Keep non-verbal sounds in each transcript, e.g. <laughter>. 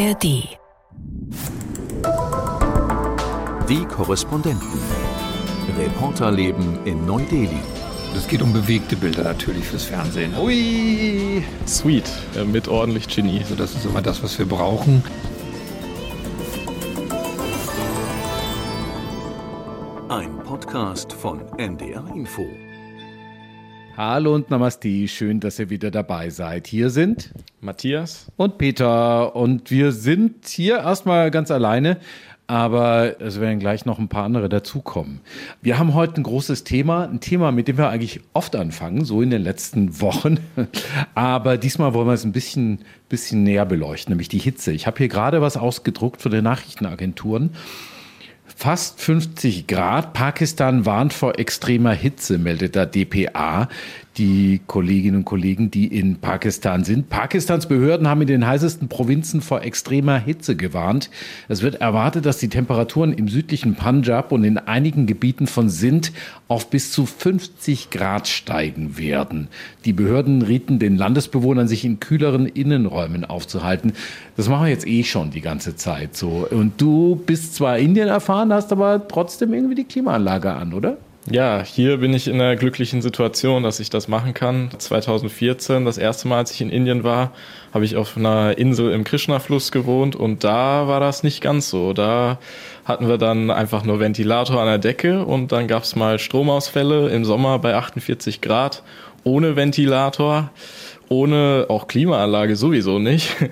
ARD. Die Korrespondenten. Reporterleben in Neu-Delhi. Es geht um bewegte Bilder natürlich fürs Fernsehen. Ui, sweet, äh, mit ordentlich Genie. Also das ist immer das, was wir brauchen. Ein Podcast von NDR Info. Hallo und Namaste, schön, dass ihr wieder dabei seid. Hier sind Matthias und Peter und wir sind hier erstmal ganz alleine, aber es werden gleich noch ein paar andere dazukommen. Wir haben heute ein großes Thema, ein Thema, mit dem wir eigentlich oft anfangen, so in den letzten Wochen, <laughs> aber diesmal wollen wir es ein bisschen, bisschen näher beleuchten, nämlich die Hitze. Ich habe hier gerade was ausgedruckt von den Nachrichtenagenturen Fast 50 Grad. Pakistan warnt vor extremer Hitze, meldet der DPA die Kolleginnen und Kollegen, die in Pakistan sind. Pakistans Behörden haben in den heißesten Provinzen vor extremer Hitze gewarnt. Es wird erwartet, dass die Temperaturen im südlichen Punjab und in einigen Gebieten von Sindh auf bis zu 50 Grad steigen werden. Die Behörden rieten den Landesbewohnern, sich in kühleren Innenräumen aufzuhalten. Das machen wir jetzt eh schon die ganze Zeit so. Und du bist zwar Indien erfahren, hast aber trotzdem irgendwie die Klimaanlage an, oder? Ja, hier bin ich in der glücklichen Situation, dass ich das machen kann. 2014, das erste Mal, als ich in Indien war, habe ich auf einer Insel im Krishna-Fluss gewohnt und da war das nicht ganz so. Da hatten wir dann einfach nur Ventilator an der Decke und dann gab es mal Stromausfälle im Sommer bei 48 Grad ohne Ventilator, ohne auch Klimaanlage sowieso nicht. <laughs>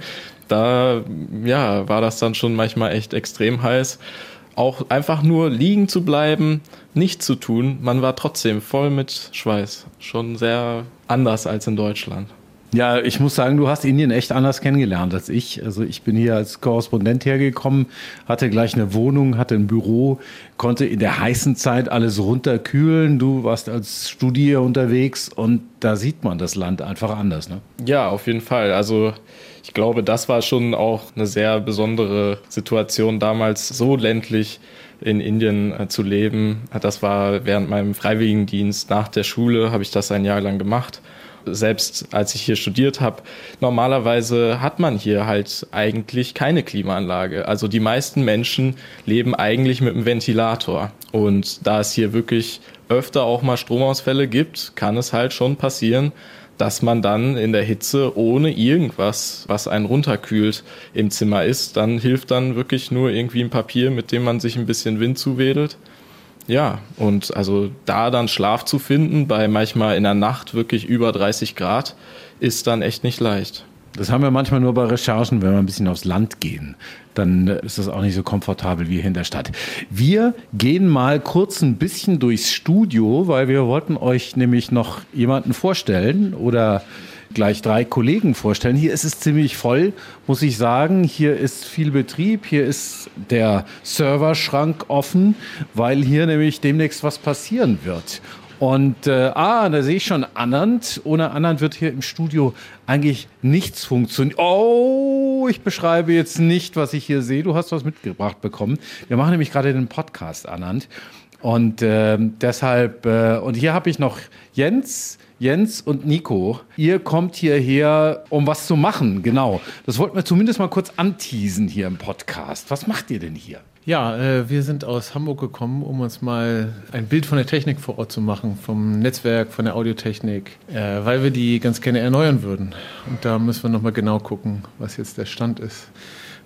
Da ja, war das dann schon manchmal echt extrem heiß auch einfach nur liegen zu bleiben, nichts zu tun, man war trotzdem voll mit Schweiß. Schon sehr anders als in Deutschland. Ja, ich muss sagen, du hast Indien echt anders kennengelernt als ich. Also ich bin hier als Korrespondent hergekommen, hatte gleich eine Wohnung, hatte ein Büro, konnte in der heißen Zeit alles runterkühlen. Du warst als Studier unterwegs und da sieht man das Land einfach anders. Ne? Ja, auf jeden Fall. Also ich glaube, das war schon auch eine sehr besondere Situation damals, so ländlich in Indien äh, zu leben. Das war während meinem Freiwilligendienst nach der Schule, habe ich das ein Jahr lang gemacht. Selbst als ich hier studiert habe, normalerweise hat man hier halt eigentlich keine Klimaanlage. Also die meisten Menschen leben eigentlich mit einem Ventilator. Und da es hier wirklich öfter auch mal Stromausfälle gibt, kann es halt schon passieren, dass man dann in der Hitze ohne irgendwas, was einen runterkühlt, im Zimmer ist. Dann hilft dann wirklich nur irgendwie ein Papier, mit dem man sich ein bisschen Wind zuwedelt. Ja, und also da dann Schlaf zu finden, bei manchmal in der Nacht wirklich über 30 Grad, ist dann echt nicht leicht. Das haben wir manchmal nur bei Recherchen, wenn wir ein bisschen aufs Land gehen. Dann ist das auch nicht so komfortabel wie hier in der Stadt. Wir gehen mal kurz ein bisschen durchs Studio, weil wir wollten euch nämlich noch jemanden vorstellen oder gleich drei Kollegen vorstellen. Hier ist es ziemlich voll, muss ich sagen. Hier ist viel Betrieb. Hier ist der Serverschrank offen, weil hier nämlich demnächst was passieren wird. Und äh, ah, da sehe ich schon Anand. Ohne Anand wird hier im Studio eigentlich nichts funktionieren. Oh, ich beschreibe jetzt nicht, was ich hier sehe. Du hast was mitgebracht bekommen. Wir machen nämlich gerade den Podcast, Anand. Und äh, deshalb, äh, und hier habe ich noch Jens. Jens und Nico, ihr kommt hierher, um was zu machen, genau. Das wollten wir zumindest mal kurz anteasen hier im Podcast. Was macht ihr denn hier? Ja, äh, wir sind aus Hamburg gekommen, um uns mal ein Bild von der Technik vor Ort zu machen, vom Netzwerk, von der Audiotechnik, äh, weil wir die ganz gerne erneuern würden. Und da müssen wir nochmal genau gucken, was jetzt der Stand ist,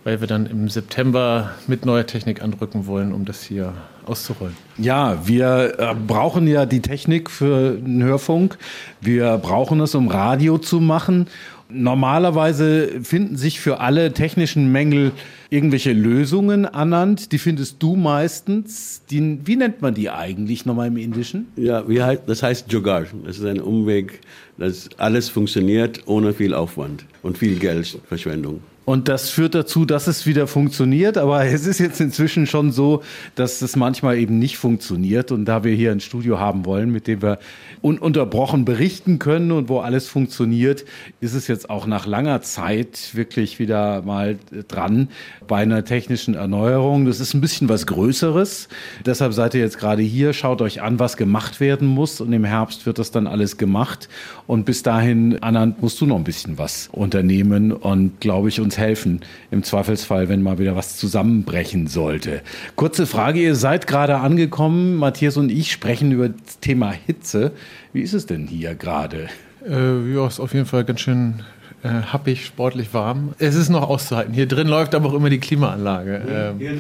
weil wir dann im September mit neuer Technik andrücken wollen, um das hier auszurollen. Ja, wir äh, brauchen ja die Technik für den Hörfunk. Wir brauchen es, um Radio zu machen. Normalerweise finden sich für alle technischen Mängel irgendwelche Lösungen ernannt. Die findest du meistens. Die, wie nennt man die eigentlich nochmal im Indischen? Ja, wie heißt, das heißt Jugaad. Das ist ein Umweg, dass alles funktioniert ohne viel Aufwand und viel Geldverschwendung. Und das führt dazu, dass es wieder funktioniert. Aber <laughs> es ist jetzt inzwischen schon so, dass es manchmal eben nicht funktioniert. Und da wir hier ein Studio haben wollen, mit dem wir ununterbrochen berichten können und wo alles funktioniert, ist es jetzt auch nach langer Zeit wirklich wieder mal dran bei einer technischen Erneuerung. Das ist ein bisschen was Größeres. Deshalb seid ihr jetzt gerade hier. Schaut euch an, was gemacht werden muss. Und im Herbst wird das dann alles gemacht. Und bis dahin, Anand, musst du noch ein bisschen was unternehmen und, glaube ich, uns helfen im Zweifelsfall, wenn mal wieder was zusammenbrechen sollte. Kurze Frage, ihr seid gerade angekommen, Matthias und ich sprechen über das Thema Hitze. Wie ist es denn hier gerade? Äh, ja, ist auf jeden Fall ganz schön äh, happig, sportlich warm. Es ist noch auszuhalten. Hier drin läuft aber auch immer die Klimaanlage. Ähm, ja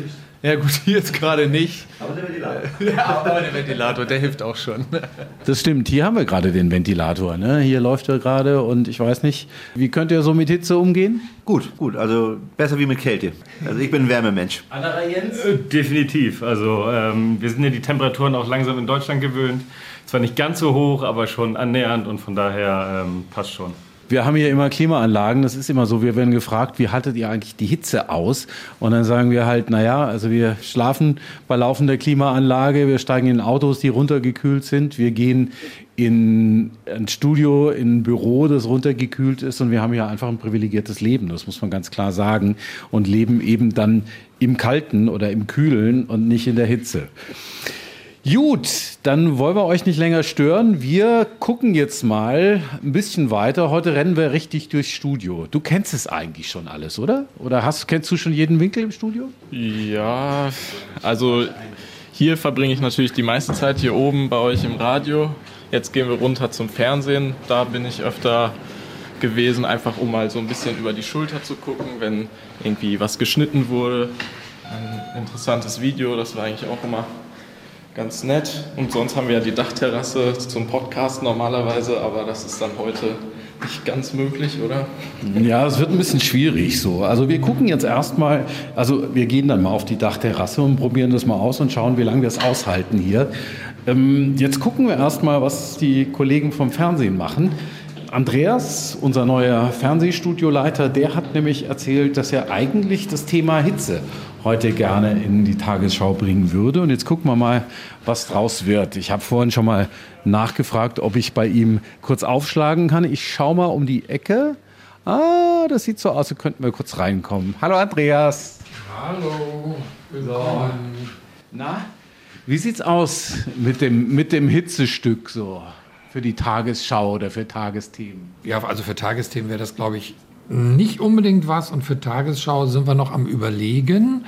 gut, hier <laughs> jetzt gerade nicht. Aber der Ventilator. <laughs> ja, aber der Ventilator, der hilft auch schon. <laughs> Das stimmt, hier haben wir gerade den Ventilator. Ne? Hier läuft er gerade und ich weiß nicht, wie könnt ihr so mit Hitze umgehen? Gut, gut, also besser wie mit Kälte. Also ich bin ein Wärmemensch. Anderer Jens? Äh, definitiv. Also ähm, wir sind ja die Temperaturen auch langsam in Deutschland gewöhnt. Zwar nicht ganz so hoch, aber schon annähernd und von daher ähm, passt schon. Wir haben hier immer Klimaanlagen. Das ist immer so. Wir werden gefragt, wie haltet ihr eigentlich die Hitze aus? Und dann sagen wir halt, naja, also wir schlafen bei laufender Klimaanlage. Wir steigen in Autos, die runtergekühlt sind. Wir gehen in ein Studio, in ein Büro, das runtergekühlt ist. Und wir haben hier einfach ein privilegiertes Leben. Das muss man ganz klar sagen. Und leben eben dann im Kalten oder im Kühlen und nicht in der Hitze. Gut, dann wollen wir euch nicht länger stören. Wir gucken jetzt mal ein bisschen weiter. Heute rennen wir richtig durchs Studio. Du kennst es eigentlich schon alles, oder? Oder hast, kennst du schon jeden Winkel im Studio? Ja, also hier verbringe ich natürlich die meiste Zeit hier oben bei euch im Radio. Jetzt gehen wir runter zum Fernsehen. Da bin ich öfter gewesen, einfach um mal so ein bisschen über die Schulter zu gucken, wenn irgendwie was geschnitten wurde. Ein interessantes Video, das war eigentlich auch immer ganz nett. Und sonst haben wir ja die Dachterrasse zum Podcast normalerweise, aber das ist dann heute nicht ganz möglich, oder? Ja, es wird ein bisschen schwierig so. Also wir gucken jetzt erstmal, also wir gehen dann mal auf die Dachterrasse und probieren das mal aus und schauen, wie lange wir es aushalten hier. Ähm, jetzt gucken wir erstmal, was die Kollegen vom Fernsehen machen. Andreas, unser neuer Fernsehstudioleiter, der hat nämlich erzählt, dass er eigentlich das Thema Hitze heute gerne in die Tagesschau bringen würde. Und jetzt gucken wir mal, was draus wird. Ich habe vorhin schon mal nachgefragt, ob ich bei ihm kurz aufschlagen kann. Ich schaue mal um die Ecke. Ah, das sieht so aus, als könnten wir kurz reinkommen. Hallo Andreas. Hallo. Willkommen. Na, wie sieht's aus mit dem, mit dem Hitzestück so für die Tagesschau oder für Tagesthemen? Ja, also für Tagesthemen wäre das, glaube ich, nicht unbedingt was. Und für Tagesschau sind wir noch am Überlegen.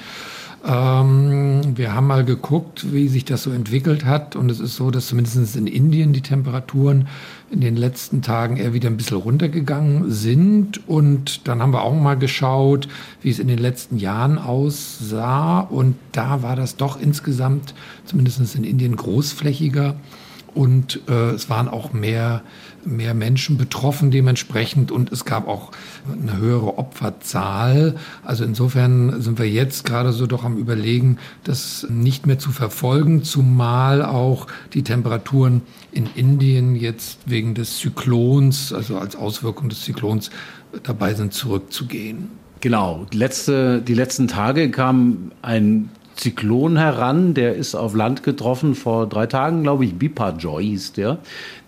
Ähm, wir haben mal geguckt, wie sich das so entwickelt hat. Und es ist so, dass zumindest in Indien die Temperaturen in den letzten Tagen eher wieder ein bisschen runtergegangen sind. Und dann haben wir auch mal geschaut, wie es in den letzten Jahren aussah. Und da war das doch insgesamt, zumindest in Indien, großflächiger und äh, es waren auch mehr, mehr Menschen betroffen dementsprechend und es gab auch eine höhere Opferzahl. Also insofern sind wir jetzt gerade so doch am Überlegen, das nicht mehr zu verfolgen, zumal auch die Temperaturen in Indien jetzt wegen des Zyklons, also als Auswirkung des Zyklons, dabei sind zurückzugehen. Genau, letzte, die letzten Tage kam ein Zyklon heran, der ist auf Land getroffen vor drei Tagen, glaube ich. Biparjoy hieß der.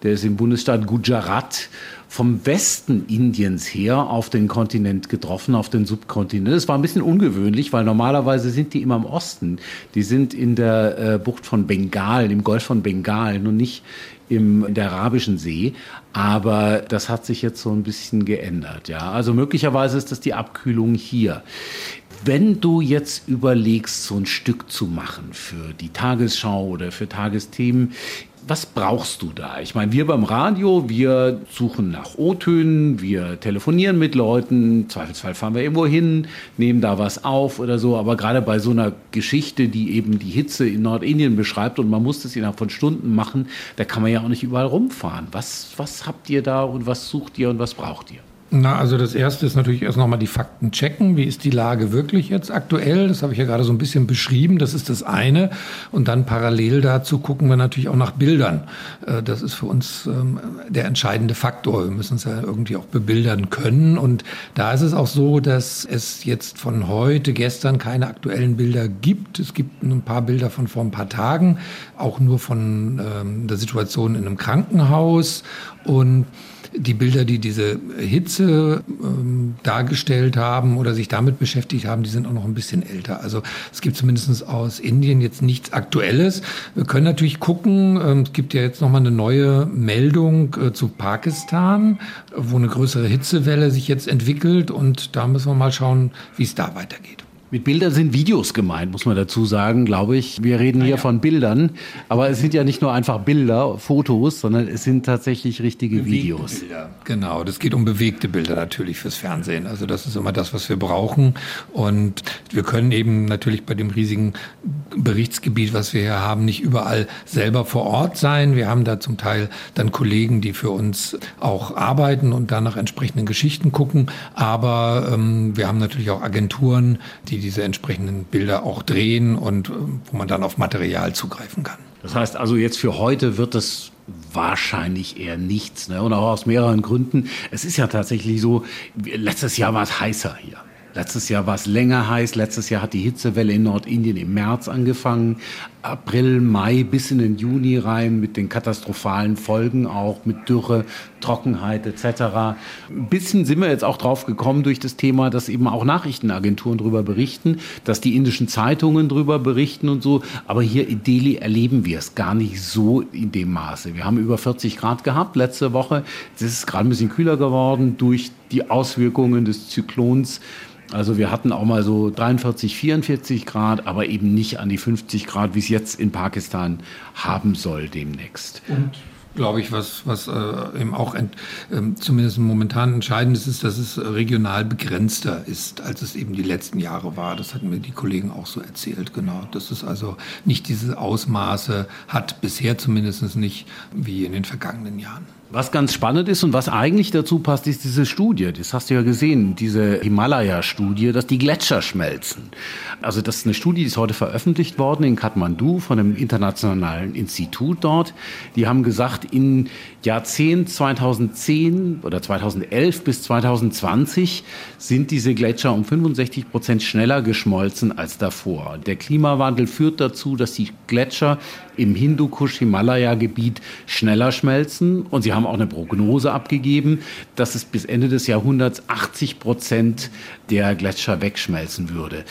Der ist im Bundesstaat Gujarat vom Westen Indiens her auf den Kontinent getroffen, auf den Subkontinent. Das war ein bisschen ungewöhnlich, weil normalerweise sind die immer im Osten. Die sind in der äh, Bucht von Bengal, im Golf von Bengal, und nicht im, in der Arabischen See. Aber das hat sich jetzt so ein bisschen geändert. Ja, also möglicherweise ist das die Abkühlung hier. Wenn du jetzt überlegst, so ein Stück zu machen für die Tagesschau oder für Tagesthemen, was brauchst du da? Ich meine, wir beim Radio, wir suchen nach O-Tönen, wir telefonieren mit Leuten, im Zweifelsfall fahren wir irgendwo hin, nehmen da was auf oder so. Aber gerade bei so einer Geschichte, die eben die Hitze in Nordindien beschreibt und man muss das innerhalb von Stunden machen, da kann man ja auch nicht überall rumfahren. Was, was habt ihr da und was sucht ihr und was braucht ihr? Na, also das erste ist natürlich erst nochmal die Fakten checken. Wie ist die Lage wirklich jetzt aktuell? Das habe ich ja gerade so ein bisschen beschrieben. Das ist das eine. Und dann parallel dazu gucken wir natürlich auch nach Bildern. Äh, das ist für uns ähm, der entscheidende Faktor. Wir müssen es ja irgendwie auch bebildern können. Und da ist es auch so, dass es jetzt von heute, gestern keine aktuellen Bilder gibt. Es gibt ein paar Bilder von vor ein paar Tagen, auch nur von ähm, der Situation in einem Krankenhaus. Und die Bilder, die diese Hitze ähm, dargestellt haben oder sich damit beschäftigt haben, die sind auch noch ein bisschen älter. Also es gibt zumindest aus Indien jetzt nichts Aktuelles. Wir können natürlich gucken, ähm, es gibt ja jetzt nochmal eine neue Meldung äh, zu Pakistan, wo eine größere Hitzewelle sich jetzt entwickelt und da müssen wir mal schauen, wie es da weitergeht. Mit Bildern sind Videos gemeint, muss man dazu sagen, glaube ich. Wir reden hier von Bildern, aber es sind ja nicht nur einfach Bilder, Fotos, sondern es sind tatsächlich richtige Videos. Genau, das geht um bewegte Bilder natürlich fürs Fernsehen. Also das ist immer das, was wir brauchen. Und wir können eben natürlich bei dem riesigen Berichtsgebiet, was wir hier haben, nicht überall selber vor Ort sein. Wir haben da zum Teil dann Kollegen, die für uns auch arbeiten und dann nach entsprechenden Geschichten gucken. Aber ähm, wir haben natürlich auch Agenturen, die diese entsprechenden Bilder auch drehen und äh, wo man dann auf Material zugreifen kann. Das heißt also jetzt für heute wird es wahrscheinlich eher nichts. Ne? Und auch aus mehreren Gründen. Es ist ja tatsächlich so, letztes Jahr war es heißer hier. Letztes Jahr war es länger heiß. Letztes Jahr hat die Hitzewelle in Nordindien im März angefangen. April, Mai bis in den Juni rein mit den katastrophalen Folgen auch mit Dürre, Trockenheit etc. Ein bisschen sind wir jetzt auch drauf gekommen durch das Thema, dass eben auch Nachrichtenagenturen darüber berichten, dass die indischen Zeitungen darüber berichten und so. Aber hier in Delhi erleben wir es gar nicht so in dem Maße. Wir haben über 40 Grad gehabt letzte Woche. Es ist gerade ein bisschen kühler geworden durch die Auswirkungen des Zyklons. Also wir hatten auch mal so 43, 44 Grad, aber eben nicht an die 50 Grad, wie es jetzt in Pakistan haben soll demnächst. Und glaube ich, was, was äh, eben auch ent, äh, zumindest momentan entscheidend ist, ist, dass es regional begrenzter ist, als es eben die letzten Jahre war. Das hatten mir die Kollegen auch so erzählt, genau. Dass es also nicht diese Ausmaße hat, bisher zumindest nicht, wie in den vergangenen Jahren. Was ganz spannend ist und was eigentlich dazu passt, ist diese Studie. Das hast du ja gesehen, diese Himalaya-Studie, dass die Gletscher schmelzen. Also das ist eine Studie, die ist heute veröffentlicht worden in Kathmandu von einem internationalen Institut dort. Die haben gesagt, in Jahrzehnt 2010 oder 2011 bis 2020 sind diese Gletscher um 65 Prozent schneller geschmolzen als davor. Der Klimawandel führt dazu, dass die Gletscher im Hindukusch-Himalaya-Gebiet schneller schmelzen. Und sie haben auch eine Prognose abgegeben, dass es bis Ende des Jahrhunderts 80 Prozent der Gletscher wegschmelzen würde.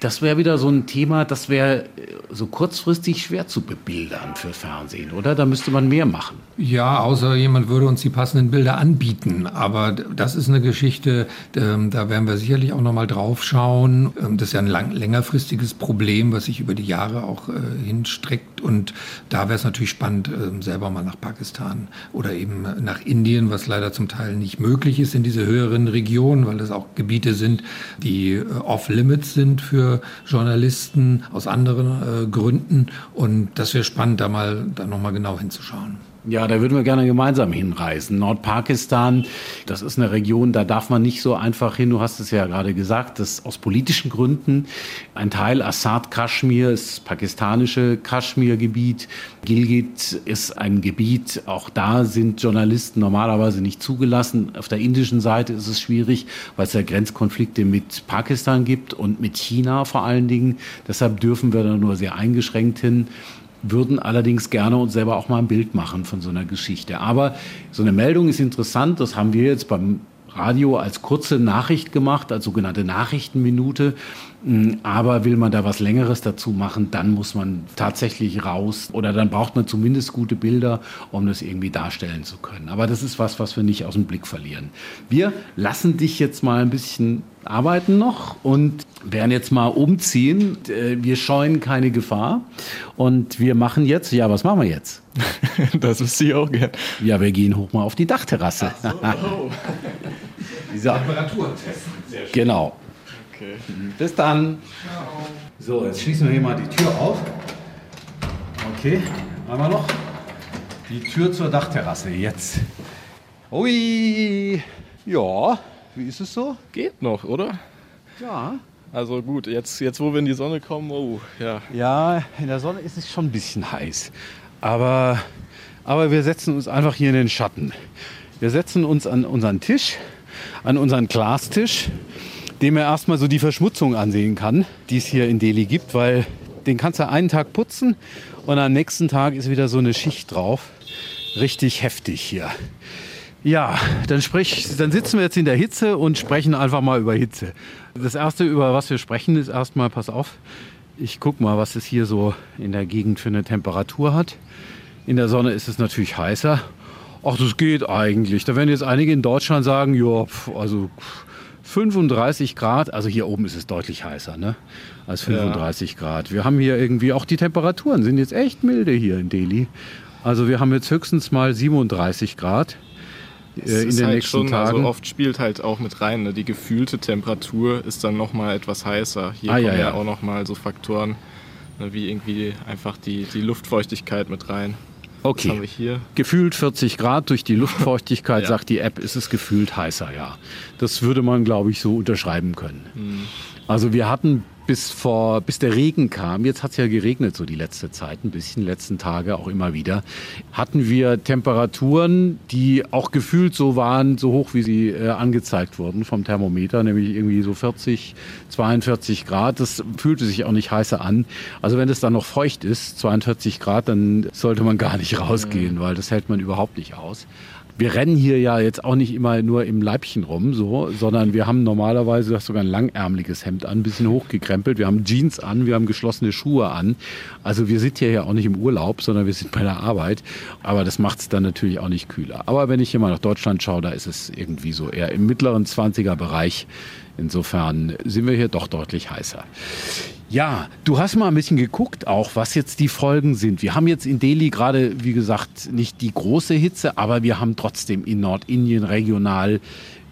Das wäre wieder so ein Thema, das wäre so kurzfristig schwer zu bebildern für Fernsehen, oder? Da müsste man mehr machen. Ja, außer jemand würde uns die passenden Bilder anbieten. Aber das ist eine Geschichte, ähm, da werden wir sicherlich auch noch mal drauf schauen. Ähm, das ist ja ein lang, längerfristiges Problem, was sich über die Jahre auch äh, hinstreckt. Und da wäre es natürlich spannend, äh, selber mal nach Pakistan oder eben nach Indien, was leider zum Teil nicht möglich ist in diese höheren Regionen, weil das auch Gebiete sind, die äh, off-limits sind für Journalisten aus anderen äh, Gründen. Und das wäre spannend, da mal da nochmal genau hinzuschauen. Ja, da würden wir gerne gemeinsam hinreisen. Nordpakistan, das ist eine Region, da darf man nicht so einfach hin. Du hast es ja gerade gesagt, dass aus politischen Gründen ein Teil Assad Kaschmir ist pakistanische Kaschmirgebiet. Gilgit ist ein Gebiet, auch da sind Journalisten normalerweise nicht zugelassen. Auf der indischen Seite ist es schwierig, weil es ja Grenzkonflikte mit Pakistan gibt und mit China vor allen Dingen. Deshalb dürfen wir da nur sehr eingeschränkt hin würden allerdings gerne uns selber auch mal ein Bild machen von so einer Geschichte. Aber so eine Meldung ist interessant, das haben wir jetzt beim Radio als kurze Nachricht gemacht, als sogenannte Nachrichtenminute. Mm, aber will man da was Längeres dazu machen, dann muss man tatsächlich raus oder dann braucht man zumindest gute Bilder, um das irgendwie darstellen zu können. Aber das ist was, was wir nicht aus dem Blick verlieren. Wir lassen dich jetzt mal ein bisschen arbeiten noch und werden jetzt mal umziehen. Äh, wir scheuen keine Gefahr und wir machen jetzt, ja, was machen wir jetzt? <laughs> das wüsste ich auch gern. Ja, wir gehen hoch mal auf die Dachterrasse. So. <laughs> Temperatur testen. Genau. Okay. Bis dann. So, jetzt schließen wir hier mal die Tür auf. Okay, einmal noch. Die Tür zur Dachterrasse jetzt. Ui, ja, wie ist es so? Geht noch, oder? Ja. Also gut, jetzt, jetzt wo wir in die Sonne kommen, oh, ja. Ja, in der Sonne ist es schon ein bisschen heiß. Aber, aber wir setzen uns einfach hier in den Schatten. Wir setzen uns an unseren Tisch, an unseren Glastisch dem er erstmal so die Verschmutzung ansehen kann, die es hier in Delhi gibt, weil den kannst du einen Tag putzen und am nächsten Tag ist wieder so eine Schicht drauf. Richtig heftig hier. Ja, dann, sprich, dann sitzen wir jetzt in der Hitze und sprechen einfach mal über Hitze. Das Erste, über was wir sprechen, ist erstmal, pass auf, ich guck mal, was es hier so in der Gegend für eine Temperatur hat. In der Sonne ist es natürlich heißer. Ach, das geht eigentlich. Da werden jetzt einige in Deutschland sagen, ja, also 35 Grad, also hier oben ist es deutlich heißer ne? als 35 ja. Grad. Wir haben hier irgendwie, auch die Temperaturen sind jetzt echt milde hier in Delhi. Also wir haben jetzt höchstens mal 37 Grad äh, in den halt nächsten schon, also Tagen. Also oft spielt halt auch mit rein. Ne? Die gefühlte Temperatur ist dann noch mal etwas heißer. Hier ah, kommen ja, ja. ja auch noch mal so Faktoren ne, wie irgendwie einfach die, die Luftfeuchtigkeit mit rein. Okay. Gefühlt 40 Grad durch die <laughs> Luftfeuchtigkeit, ja. sagt die App, ist es gefühlt heißer, ja. Das würde man, glaube ich, so unterschreiben können. Mhm. Also wir hatten bis vor, bis der Regen kam, jetzt hat es ja geregnet so die letzte Zeit, ein bisschen, letzten Tage auch immer wieder, hatten wir Temperaturen, die auch gefühlt so waren, so hoch wie sie äh, angezeigt wurden vom Thermometer, nämlich irgendwie so 40, 42 Grad. Das fühlte sich auch nicht heißer an. Also wenn es dann noch feucht ist, 42 Grad, dann sollte man gar nicht rausgehen, weil das hält man überhaupt nicht aus wir rennen hier ja jetzt auch nicht immer nur im Leibchen rum, so, sondern wir haben normalerweise, du hast sogar ein langärmeliges Hemd an, ein bisschen hochgekrempelt. Wir haben Jeans an, wir haben geschlossene Schuhe an. Also wir sind hier ja auch nicht im Urlaub, sondern wir sind bei der Arbeit. Aber das macht es dann natürlich auch nicht kühler. Aber wenn ich hier mal nach Deutschland schaue, da ist es irgendwie so eher im mittleren 20er Bereich. Insofern sind wir hier doch deutlich heißer. Ja, du hast mal ein bisschen geguckt auch, was jetzt die Folgen sind. Wir haben jetzt in Delhi gerade, wie gesagt, nicht die große Hitze, aber wir haben trotzdem in Nordindien regional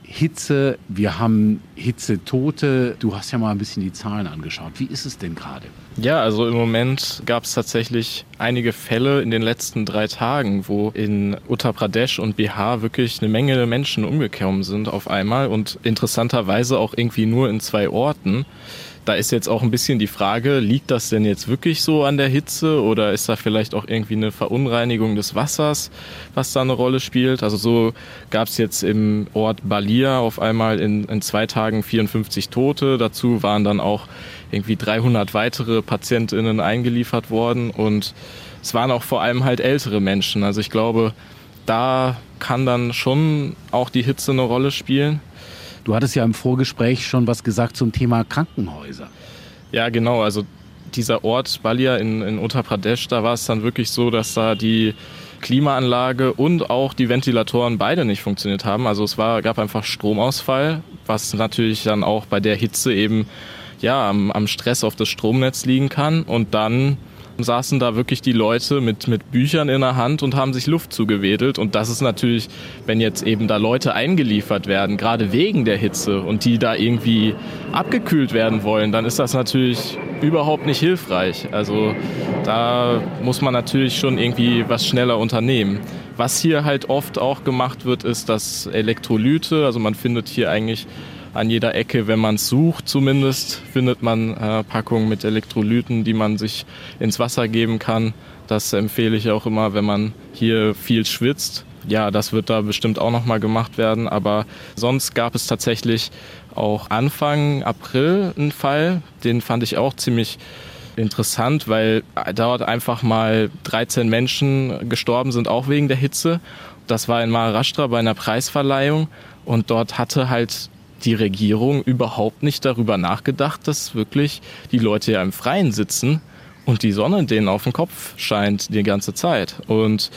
Hitze. Wir haben Hitzetote. Du hast ja mal ein bisschen die Zahlen angeschaut. Wie ist es denn gerade? Ja, also im Moment gab es tatsächlich einige Fälle in den letzten drei Tagen, wo in Uttar Pradesh und Bihar wirklich eine Menge Menschen umgekommen sind auf einmal und interessanterweise auch irgendwie nur in zwei Orten. Da ist jetzt auch ein bisschen die Frage, liegt das denn jetzt wirklich so an der Hitze oder ist da vielleicht auch irgendwie eine Verunreinigung des Wassers, was da eine Rolle spielt? Also so gab es jetzt im Ort Balia auf einmal in, in zwei Tagen 54 Tote. Dazu waren dann auch irgendwie 300 weitere PatientInnen eingeliefert worden und es waren auch vor allem halt ältere Menschen. Also ich glaube, da kann dann schon auch die Hitze eine Rolle spielen. Du hattest ja im Vorgespräch schon was gesagt zum Thema Krankenhäuser. Ja, genau. Also dieser Ort Balia in, in Uttar Pradesh, da war es dann wirklich so, dass da die Klimaanlage und auch die Ventilatoren beide nicht funktioniert haben. Also es war, gab einfach Stromausfall, was natürlich dann auch bei der Hitze eben ja, am, am Stress auf das Stromnetz liegen kann. Und dann saßen da wirklich die Leute mit, mit Büchern in der Hand und haben sich Luft zugewedelt. Und das ist natürlich, wenn jetzt eben da Leute eingeliefert werden, gerade wegen der Hitze und die da irgendwie abgekühlt werden wollen, dann ist das natürlich überhaupt nicht hilfreich. Also da muss man natürlich schon irgendwie was schneller unternehmen. Was hier halt oft auch gemacht wird, ist, dass Elektrolyte, also man findet hier eigentlich an jeder Ecke, wenn man sucht zumindest, findet man äh, Packungen mit Elektrolyten, die man sich ins Wasser geben kann. Das empfehle ich auch immer, wenn man hier viel schwitzt. Ja, das wird da bestimmt auch nochmal gemacht werden. Aber sonst gab es tatsächlich auch Anfang April einen Fall, den fand ich auch ziemlich interessant, weil dort einfach mal 13 Menschen gestorben sind, auch wegen der Hitze. Das war in Maharashtra bei einer Preisverleihung und dort hatte halt die Regierung überhaupt nicht darüber nachgedacht, dass wirklich die Leute ja im Freien sitzen und die Sonne denen auf den Kopf scheint die ganze Zeit. Und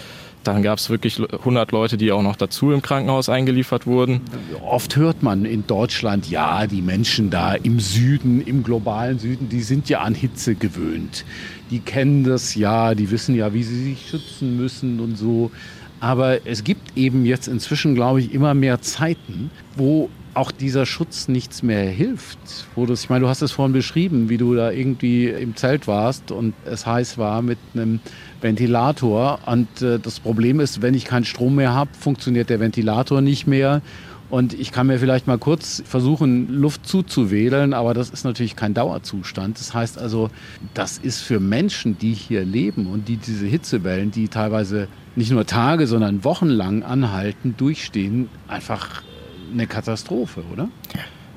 dann gab es wirklich 100 Leute, die auch noch dazu im Krankenhaus eingeliefert wurden. Oft hört man in Deutschland, ja, die Menschen da im Süden, im globalen Süden, die sind ja an Hitze gewöhnt. Die kennen das ja, die wissen ja, wie sie sich schützen müssen und so. Aber es gibt eben jetzt inzwischen, glaube ich, immer mehr Zeiten, wo auch dieser Schutz nichts mehr hilft. Wo das, ich meine, du hast es vorhin beschrieben, wie du da irgendwie im Zelt warst und es heiß war mit einem Ventilator. Und äh, das Problem ist, wenn ich keinen Strom mehr habe, funktioniert der Ventilator nicht mehr. Und ich kann mir vielleicht mal kurz versuchen, Luft zuzuwedeln, aber das ist natürlich kein Dauerzustand. Das heißt also, das ist für Menschen, die hier leben und die diese Hitzewellen, die teilweise nicht nur Tage, sondern wochenlang anhalten, durchstehen, einfach eine Katastrophe, oder?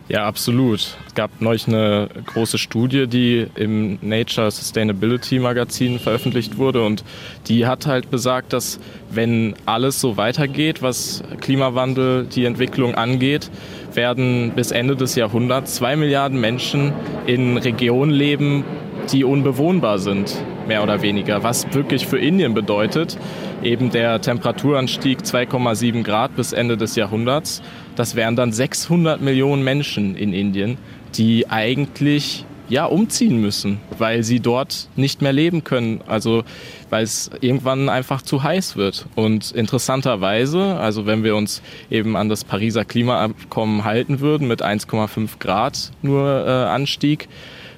Ja, absolut. Es gab neulich eine große Studie, die im Nature Sustainability Magazin veröffentlicht wurde und die hat halt besagt, dass wenn alles so weitergeht, was Klimawandel, die Entwicklung angeht, werden bis Ende des Jahrhunderts zwei Milliarden Menschen in Regionen leben, die unbewohnbar sind, mehr oder weniger. Was wirklich für Indien bedeutet, eben der Temperaturanstieg 2,7 Grad bis Ende des Jahrhunderts. Das wären dann 600 Millionen Menschen in Indien, die eigentlich ja, umziehen müssen, weil sie dort nicht mehr leben können. Also weil es irgendwann einfach zu heiß wird. Und interessanterweise, also wenn wir uns eben an das Pariser Klimaabkommen halten würden mit 1,5 Grad nur äh, Anstieg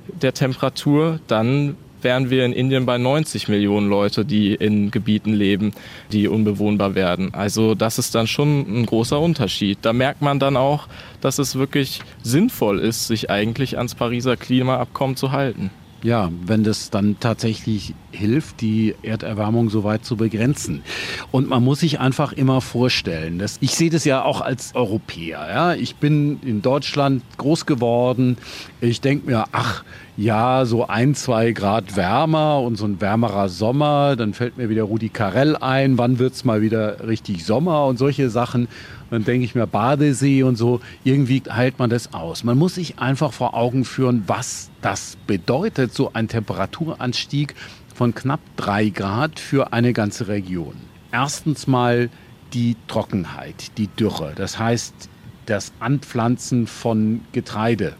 der Temperatur, dann wären wir in Indien bei 90 Millionen Leute, die in Gebieten leben, die unbewohnbar werden. Also das ist dann schon ein großer Unterschied. Da merkt man dann auch, dass es wirklich sinnvoll ist, sich eigentlich ans Pariser Klimaabkommen zu halten. Ja, wenn das dann tatsächlich hilft, die Erderwärmung so weit zu begrenzen. Und man muss sich einfach immer vorstellen, dass ich sehe das ja auch als Europäer. Ja? Ich bin in Deutschland groß geworden. Ich denke mir, ach, ja, so ein, zwei Grad wärmer und so ein wärmerer Sommer. Dann fällt mir wieder Rudi Carell ein, wann wird's mal wieder richtig Sommer und solche Sachen. Dann denke ich mir Badesee und so. Irgendwie heilt man das aus. Man muss sich einfach vor Augen führen, was das bedeutet, so ein Temperaturanstieg von knapp drei Grad für eine ganze Region. Erstens mal die Trockenheit, die Dürre. Das heißt, das Anpflanzen von Getreide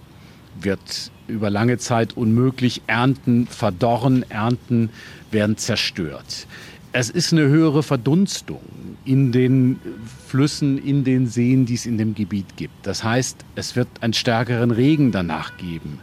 wird über lange Zeit unmöglich. Ernten verdorren, Ernten werden zerstört. Es ist eine höhere Verdunstung in den Flüssen, in den Seen, die es in dem Gebiet gibt. Das heißt, es wird einen stärkeren Regen danach geben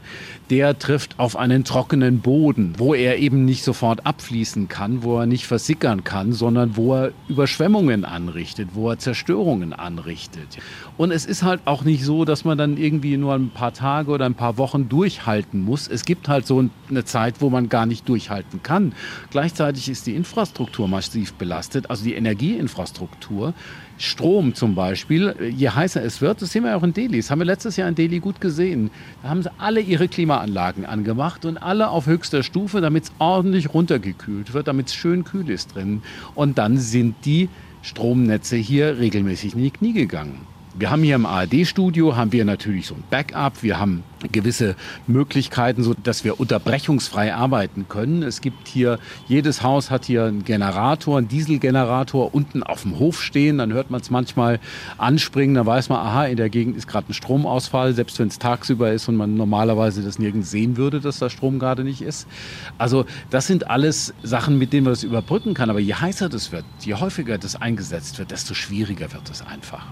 der trifft auf einen trockenen Boden, wo er eben nicht sofort abfließen kann, wo er nicht versickern kann, sondern wo er Überschwemmungen anrichtet, wo er Zerstörungen anrichtet. Und es ist halt auch nicht so, dass man dann irgendwie nur ein paar Tage oder ein paar Wochen durchhalten muss. Es gibt halt so eine Zeit, wo man gar nicht durchhalten kann. Gleichzeitig ist die Infrastruktur massiv belastet, also die Energieinfrastruktur. Strom zum Beispiel, je heißer es wird, das sehen wir auch in Delhi, das haben wir letztes Jahr in Delhi gut gesehen. Da haben sie alle ihre Klimaanlagen angemacht und alle auf höchster Stufe, damit es ordentlich runtergekühlt wird, damit es schön kühl ist drin. Und dann sind die Stromnetze hier regelmäßig in die Knie gegangen. Wir haben hier im ARD-Studio haben wir natürlich so ein Backup. Wir haben gewisse Möglichkeiten, so dass wir unterbrechungsfrei arbeiten können. Es gibt hier jedes Haus hat hier einen Generator, einen Dieselgenerator unten auf dem Hof stehen. Dann hört man es manchmal anspringen. Dann weiß man, aha, in der Gegend ist gerade ein Stromausfall, selbst wenn es tagsüber ist und man normalerweise das nirgends sehen würde, dass da Strom gerade nicht ist. Also das sind alles Sachen, mit denen man das überbrücken kann. Aber je heißer das wird, je häufiger das eingesetzt wird, desto schwieriger wird es einfach.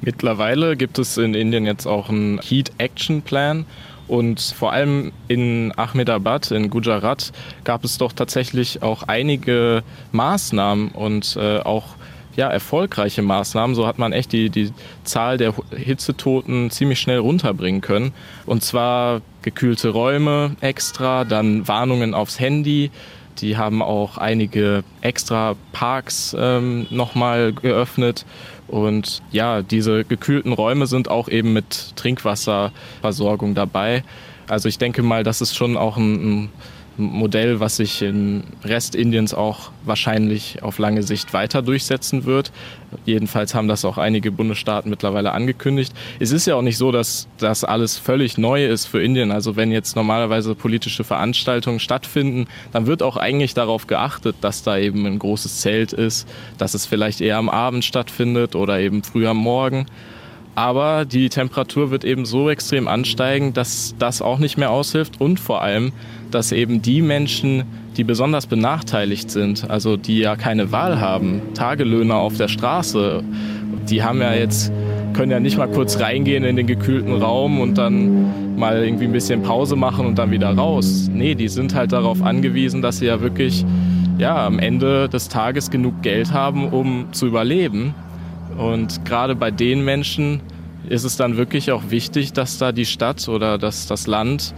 Mittlerweile gibt es in Indien jetzt auch einen Heat Action Plan. Und vor allem in Ahmedabad, in Gujarat, gab es doch tatsächlich auch einige Maßnahmen und äh, auch ja, erfolgreiche Maßnahmen. So hat man echt die, die Zahl der Hitzetoten ziemlich schnell runterbringen können. Und zwar gekühlte Räume extra, dann Warnungen aufs Handy. Die haben auch einige extra Parks ähm, nochmal geöffnet und ja, diese gekühlten Räume sind auch eben mit Trinkwasserversorgung dabei. Also ich denke mal, das ist schon auch ein, ein Modell, was sich im Rest Indiens auch wahrscheinlich auf lange Sicht weiter durchsetzen wird. Jedenfalls haben das auch einige Bundesstaaten mittlerweile angekündigt. Es ist ja auch nicht so, dass das alles völlig neu ist für Indien. Also wenn jetzt normalerweise politische Veranstaltungen stattfinden, dann wird auch eigentlich darauf geachtet, dass da eben ein großes Zelt ist, dass es vielleicht eher am Abend stattfindet oder eben früh am Morgen. Aber die Temperatur wird eben so extrem ansteigen, dass das auch nicht mehr aushilft und vor allem, dass eben die Menschen, die besonders benachteiligt sind, also die ja keine Wahl haben, Tagelöhner auf der Straße, die haben ja jetzt können ja nicht mal kurz reingehen in den gekühlten Raum und dann mal irgendwie ein bisschen Pause machen und dann wieder raus. Nee, die sind halt darauf angewiesen, dass sie ja wirklich ja, am Ende des Tages genug Geld haben, um zu überleben. Und gerade bei den Menschen ist es dann wirklich auch wichtig, dass da die Stadt oder dass das Land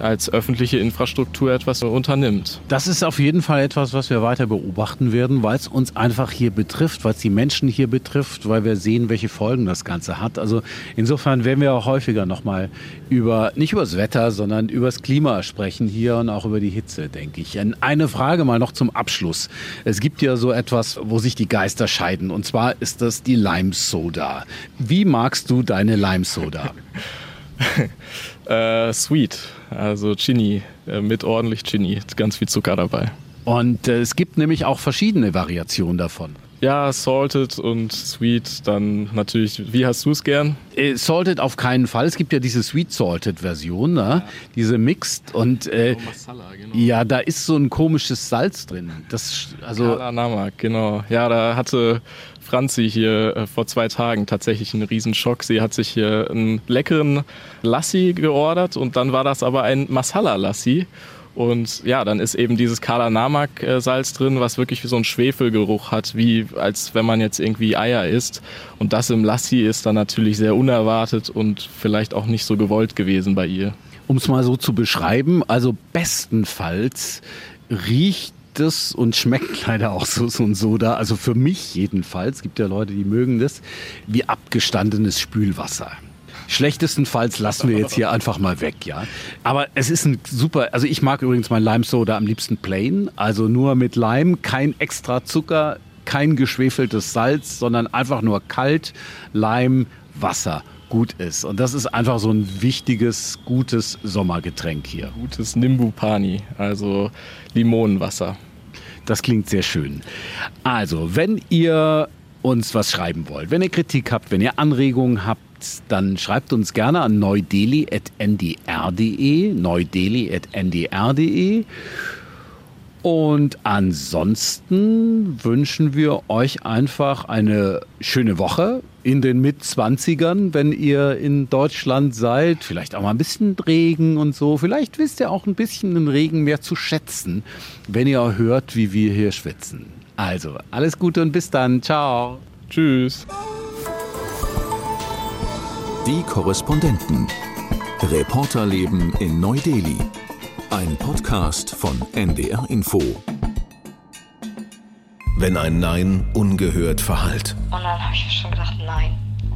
als öffentliche Infrastruktur etwas unternimmt. Das ist auf jeden Fall etwas, was wir weiter beobachten werden, weil es uns einfach hier betrifft, weil es die Menschen hier betrifft, weil wir sehen, welche Folgen das Ganze hat. Also insofern werden wir auch häufiger nochmal über, nicht über das Wetter, sondern über das Klima sprechen hier und auch über die Hitze, denke ich. Eine Frage mal noch zum Abschluss. Es gibt ja so etwas, wo sich die Geister scheiden und zwar ist das die Lime Soda. Wie magst du deine Lime Soda? <laughs> äh, sweet, also Chini, äh, mit ordentlich Chini, ganz viel Zucker dabei. Und äh, es gibt nämlich auch verschiedene Variationen davon. Ja, salted und sweet, dann natürlich, wie hast du es gern? Äh, salted auf keinen Fall. Es gibt ja diese sweet salted Version, ne? Ja. diese mixed und äh, oh, Masala, genau. ja, da ist so ein komisches Salz drin. Das also Namak, genau. Ja, da hatte Franzi hier äh, vor zwei Tagen tatsächlich einen Riesenschock. Sie hat sich hier einen leckeren Lassi geordert und dann war das aber ein Masala Lassi. Und ja, dann ist eben dieses Kala Namak äh, Salz drin, was wirklich so einen Schwefelgeruch hat, wie als wenn man jetzt irgendwie Eier isst. Und das im Lassi ist dann natürlich sehr unerwartet und vielleicht auch nicht so gewollt gewesen bei ihr. Um es mal so zu beschreiben, also bestenfalls riecht es und schmeckt <laughs> leider auch so, so ein Soda, also für mich jedenfalls, gibt ja Leute, die mögen das, wie abgestandenes Spülwasser. Schlechtestenfalls lassen wir jetzt hier einfach mal weg, ja. Aber es ist ein super, also ich mag übrigens mein Lime Soda am liebsten plain, also nur mit Lime, kein extra Zucker, kein geschwefeltes Salz, sondern einfach nur kalt, Lime, Wasser gut ist. Und das ist einfach so ein wichtiges, gutes Sommergetränk hier. Gutes Nimbu Pani, also Limonenwasser. Das klingt sehr schön. Also, wenn ihr uns was schreiben wollt, wenn ihr Kritik habt, wenn ihr Anregungen habt, dann schreibt uns gerne an neudeli.ndr.de, neudeli.ndr.de. Und ansonsten wünschen wir euch einfach eine schöne Woche in den Mitzwanzigern, wenn ihr in Deutschland seid. Vielleicht auch mal ein bisschen Regen und so. Vielleicht wisst ihr auch ein bisschen den Regen mehr zu schätzen, wenn ihr hört, wie wir hier schwitzen. Also, alles Gute und bis dann. Ciao. Tschüss. Die Korrespondenten. Reporterleben in Neu-Delhi. Ein Podcast von NDR Info. Wenn ein Nein ungehört verhallt. Und dann habe ich schon gedacht, nein.